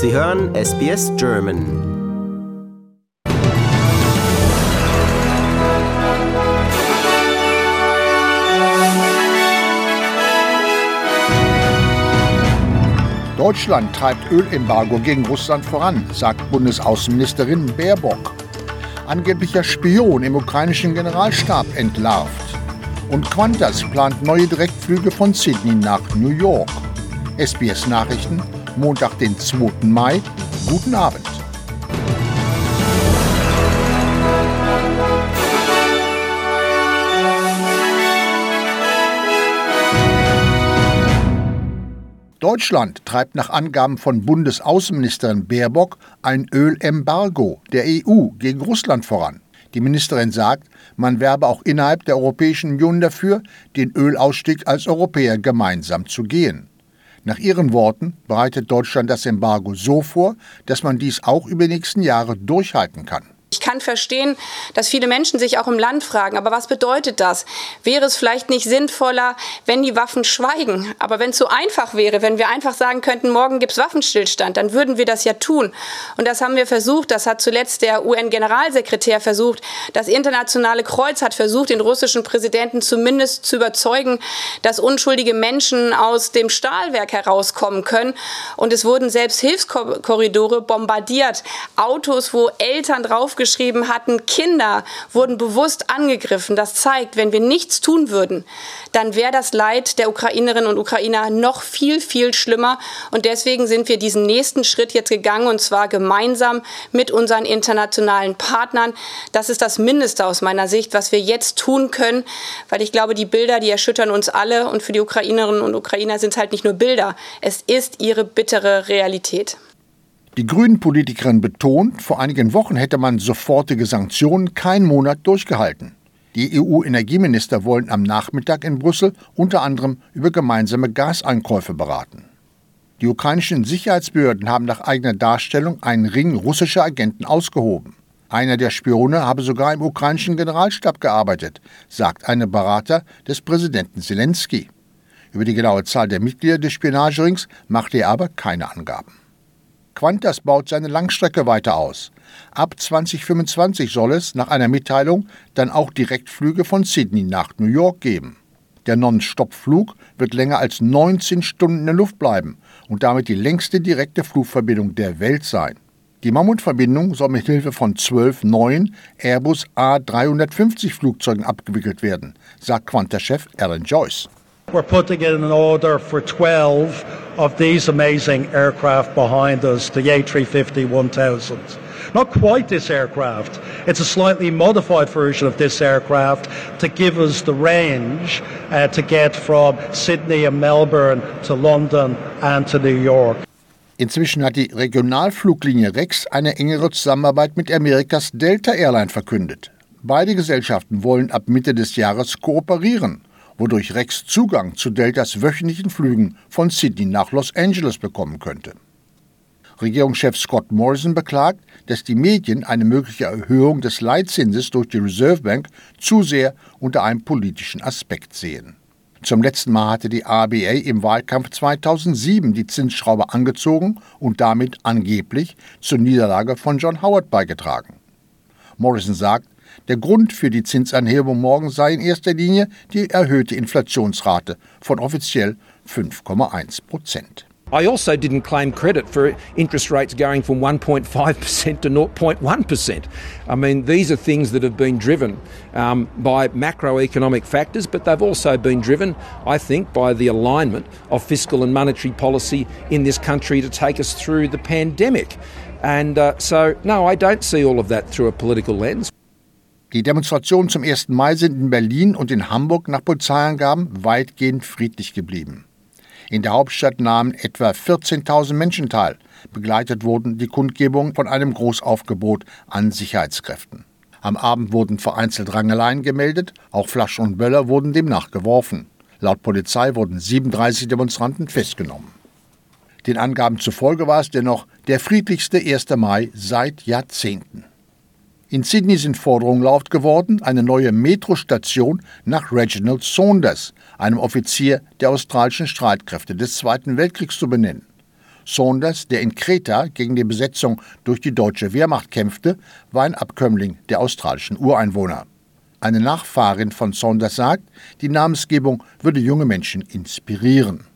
Sie hören SBS German. Deutschland treibt Ölembargo gegen Russland voran, sagt Bundesaußenministerin Baerbock. Angeblicher Spion im ukrainischen Generalstab entlarvt. Und Qantas plant neue Direktflüge von Sydney nach New York. SBS Nachrichten, Montag, den 2. Mai. Guten Abend. Deutschland treibt nach Angaben von Bundesaußenministerin Baerbock ein Ölembargo der EU gegen Russland voran. Die Ministerin sagt, man werbe auch innerhalb der Europäischen Union dafür, den Ölausstieg als Europäer gemeinsam zu gehen. Nach ihren Worten bereitet Deutschland das Embargo so vor, dass man dies auch über die nächsten Jahre durchhalten kann. Ich kann verstehen, dass viele Menschen sich auch im Land fragen, aber was bedeutet das? Wäre es vielleicht nicht sinnvoller, wenn die Waffen schweigen? Aber wenn es so einfach wäre, wenn wir einfach sagen könnten, morgen gibt es Waffenstillstand, dann würden wir das ja tun. Und das haben wir versucht, das hat zuletzt der UN-Generalsekretär versucht, das Internationale Kreuz hat versucht, den russischen Präsidenten zumindest zu überzeugen, dass unschuldige Menschen aus dem Stahlwerk herauskommen können. Und es wurden selbst Hilfskorridore bombardiert, Autos, wo Eltern drauf aufgeschrieben hatten, Kinder wurden bewusst angegriffen. Das zeigt, wenn wir nichts tun würden, dann wäre das Leid der Ukrainerinnen und Ukrainer noch viel, viel schlimmer. Und deswegen sind wir diesen nächsten Schritt jetzt gegangen, und zwar gemeinsam mit unseren internationalen Partnern. Das ist das Mindeste aus meiner Sicht, was wir jetzt tun können, weil ich glaube, die Bilder, die erschüttern uns alle. Und für die Ukrainerinnen und Ukrainer sind es halt nicht nur Bilder, es ist ihre bittere Realität. Die Grünen-Politikerin betont, vor einigen Wochen hätte man sofortige Sanktionen keinen Monat durchgehalten. Die EU-Energieminister wollen am Nachmittag in Brüssel unter anderem über gemeinsame Gaseinkäufe beraten. Die ukrainischen Sicherheitsbehörden haben nach eigener Darstellung einen Ring russischer Agenten ausgehoben. Einer der Spione habe sogar im ukrainischen Generalstab gearbeitet, sagt eine Berater des Präsidenten Zelensky. Über die genaue Zahl der Mitglieder des Spionagerings machte er aber keine Angaben. Qantas baut seine Langstrecke weiter aus. Ab 2025 soll es, nach einer Mitteilung, dann auch Direktflüge von Sydney nach New York geben. Der Non-Stop-Flug wird länger als 19 Stunden in der Luft bleiben und damit die längste direkte Flugverbindung der Welt sein. Die Mammutverbindung soll mit Hilfe von zwölf neuen Airbus A350 Flugzeugen abgewickelt werden, sagt Qantas-Chef Alan Joyce. We're putting in an order for 12 of these amazing aircraft behind us, the A350 1000. Not quite this aircraft. It's a slightly modified version of this aircraft to give us the range uh, to get from Sydney and Melbourne to London and to New York. Inzwischen hat die Regionalfluglinie Rex eine engere Zusammenarbeit mit Amerikas Delta Airline verkündet. Beide Gesellschaften wollen ab Mitte des Jahres kooperieren wodurch Rex Zugang zu Deltas wöchentlichen Flügen von Sydney nach Los Angeles bekommen könnte. Regierungschef Scott Morrison beklagt, dass die Medien eine mögliche Erhöhung des Leitzinses durch die Reserve Bank zu sehr unter einem politischen Aspekt sehen. Zum letzten Mal hatte die ABA im Wahlkampf 2007 die Zinsschraube angezogen und damit angeblich zur Niederlage von John Howard beigetragen. Morrison sagt, der Grund für die Zinsanhebung morgen sei in erster Linie die erhöhte Inflationsrate von offiziell 5,1 Prozent. I also didn't claim credit for interest rates going from 1.5% to 0.1%. I mean, these are things that have been driven um, by macroeconomic factors, but they've also been driven, I think, by the alignment of fiscal and monetary policy in this country to take us through the pandemic. And uh, so, no, I don't see all of that through a political lens. Die Demonstrationen zum 1. Mai sind in Berlin und in Hamburg nach Polizeiangaben weitgehend friedlich geblieben. In der Hauptstadt nahmen etwa 14.000 Menschen teil. Begleitet wurden die Kundgebungen von einem Großaufgebot an Sicherheitskräften. Am Abend wurden vereinzelt Rangeleien gemeldet, auch Flaschen und Böller wurden demnach geworfen. Laut Polizei wurden 37 Demonstranten festgenommen. Den Angaben zufolge war es dennoch der friedlichste 1. Mai seit Jahrzehnten. In Sydney sind Forderungen laut geworden, eine neue Metrostation nach Reginald Saunders, einem Offizier der australischen Streitkräfte des Zweiten Weltkriegs, zu benennen. Saunders, der in Kreta gegen die Besetzung durch die deutsche Wehrmacht kämpfte, war ein Abkömmling der australischen Ureinwohner. Eine Nachfahrin von Saunders sagt, die Namensgebung würde junge Menschen inspirieren.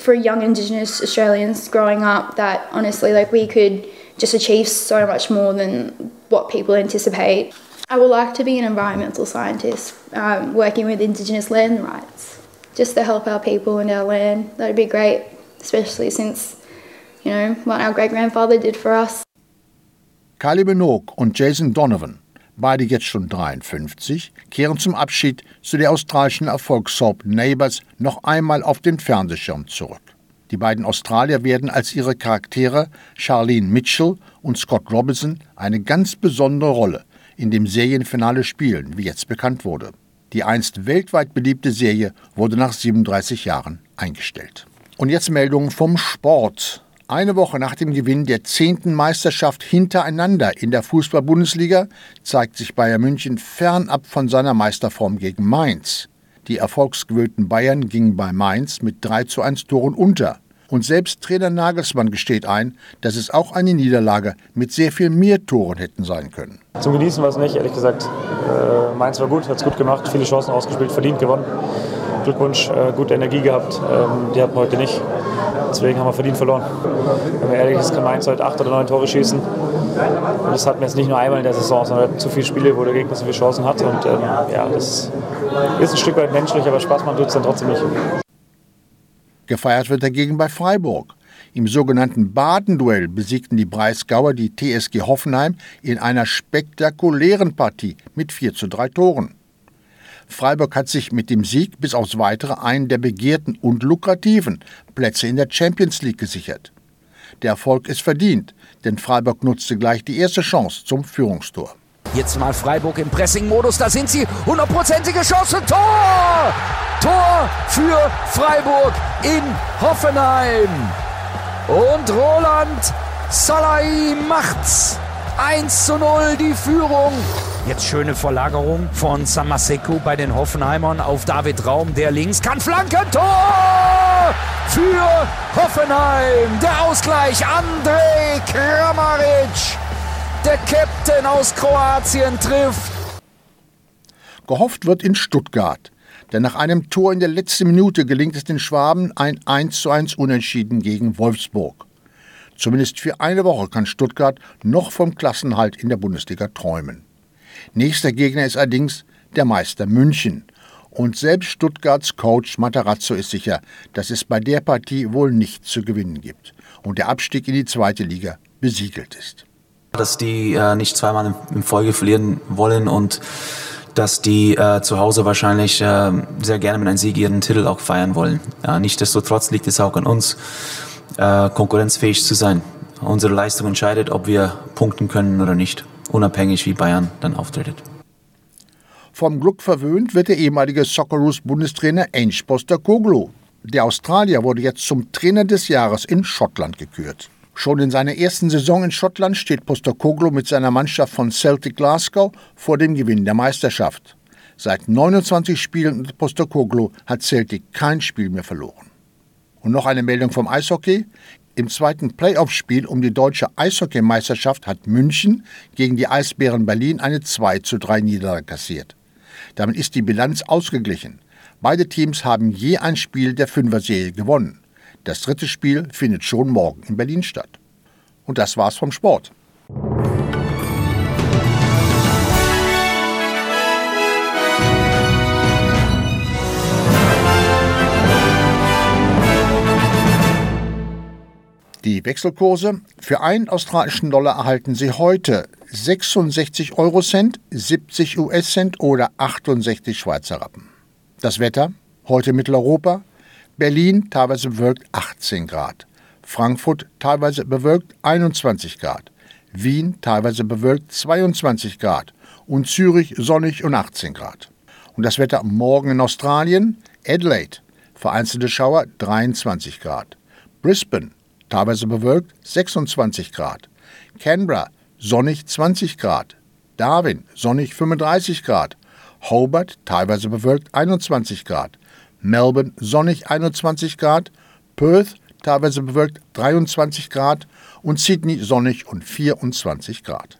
For young Indigenous Australians growing up, that honestly, like we could just achieve so much more than what people anticipate. I would like to be an environmental scientist, um, working with Indigenous land rights, just to help our people and our land. That'd be great, especially since, you know, what our great grandfather did for us. Kylie Minogue und Jason Donovan beide jetzt schon 53, kehren zum Abschied zu der australischen Erfolgssoap Neighbours noch einmal auf den Fernsehschirm zurück. Die beiden Australier werden als ihre Charaktere Charlene Mitchell und Scott Robinson eine ganz besondere Rolle in dem Serienfinale spielen, wie jetzt bekannt wurde. Die einst weltweit beliebte Serie wurde nach 37 Jahren eingestellt. Und jetzt Meldungen vom Sport. Eine Woche nach dem Gewinn der zehnten Meisterschaft hintereinander in der Fußball-Bundesliga zeigt sich Bayern München fernab von seiner Meisterform gegen Mainz. Die erfolgsgewöhnten Bayern gingen bei Mainz mit 3 zu 1 Toren unter. Und selbst Trainer Nagelsmann gesteht ein, dass es auch eine Niederlage mit sehr viel mehr Toren hätten sein können. Zum Genießen war es nicht, ehrlich gesagt. Äh, Mainz war gut, hat es gut gemacht, viele Chancen ausgespielt, verdient gewonnen. Glückwunsch, äh, gute Energie gehabt. Ähm, die hatten wir heute nicht. Deswegen haben wir verdient verloren. Wenn man ehrlich ist, kann Mainz heute acht oder neun Tore schießen. Und das hatten wir jetzt nicht nur einmal in der Saison, sondern zu viele Spiele, wo der Gegner so viele Chancen hat. Und ähm, ja, das ist ein Stück weit menschlich, aber Spaß macht es dann trotzdem nicht. Gefeiert wird dagegen bei Freiburg. Im sogenannten Baden-Duell besiegten die Breisgauer die TSG Hoffenheim in einer spektakulären Partie mit 4 zu 3 Toren. Freiburg hat sich mit dem Sieg bis aufs Weitere einen der begehrten und lukrativen Plätze in der Champions League gesichert. Der Erfolg ist verdient, denn Freiburg nutzte gleich die erste Chance zum Führungstor. Jetzt mal Freiburg im Pressing-Modus, da sind sie. Hundertprozentige Chance, Tor! Tor für Freiburg in Hoffenheim. Und Roland Salai macht's. 1 zu 0 die Führung. Jetzt schöne Verlagerung von Samaseko bei den Hoffenheimern auf David Raum, der links kann flanken. Tor für Hoffenheim. Der Ausgleich Andrej Kramaric. Der Captain aus Kroatien trifft. Gehofft wird in Stuttgart. Denn nach einem Tor in der letzten Minute gelingt es den Schwaben ein 1:1 Unentschieden gegen Wolfsburg. Zumindest für eine Woche kann Stuttgart noch vom Klassenhalt in der Bundesliga träumen. Nächster Gegner ist allerdings der Meister München. Und selbst Stuttgarts Coach Matarazzo ist sicher, dass es bei der Partie wohl nichts zu gewinnen gibt und der Abstieg in die zweite Liga besiegelt ist. Dass die äh, nicht zweimal in Folge verlieren wollen und dass die äh, zu Hause wahrscheinlich äh, sehr gerne mit einem Sieg ihren Titel auch feiern wollen. Ja, Nichtsdestotrotz liegt es auch an uns, äh, konkurrenzfähig zu sein. Unsere Leistung entscheidet, ob wir punkten können oder nicht, unabhängig wie Bayern dann auftritt. Vom Glück verwöhnt wird der ehemalige Socceroos-Bundestrainer Ange Postecoglou. Der Australier wurde jetzt zum Trainer des Jahres in Schottland gekürt. Schon in seiner ersten Saison in Schottland steht Postecoglou mit seiner Mannschaft von Celtic Glasgow vor dem Gewinn der Meisterschaft. Seit 29 Spielen unter Postecoglou hat Celtic kein Spiel mehr verloren. Und noch eine Meldung vom Eishockey. Im zweiten Playoff-Spiel um die deutsche Eishockeymeisterschaft hat München gegen die Eisbären Berlin eine 2 zu 3 Niederlage kassiert. Damit ist die Bilanz ausgeglichen. Beide Teams haben je ein Spiel der Fünfer-Serie gewonnen. Das dritte Spiel findet schon morgen in Berlin statt. Und das war's vom Sport. Die Wechselkurse für einen australischen Dollar erhalten Sie heute. 66 Eurocent, 70 US-Cent oder 68 Schweizer Rappen. Das Wetter? Heute Mitteleuropa, Berlin teilweise bewölkt 18 Grad, Frankfurt teilweise bewölkt 21 Grad, Wien teilweise bewölkt 22 Grad. Und Zürich sonnig und 18 Grad. Und das Wetter morgen in Australien, Adelaide, vereinzelte Schauer 23 Grad, Brisbane teilweise bewölkt 26 Grad. Canberra sonnig 20 Grad. Darwin sonnig 35 Grad. Hobart teilweise bewölkt 21 Grad. Melbourne sonnig 21 Grad. Perth teilweise bewölkt 23 Grad und Sydney sonnig und 24 Grad.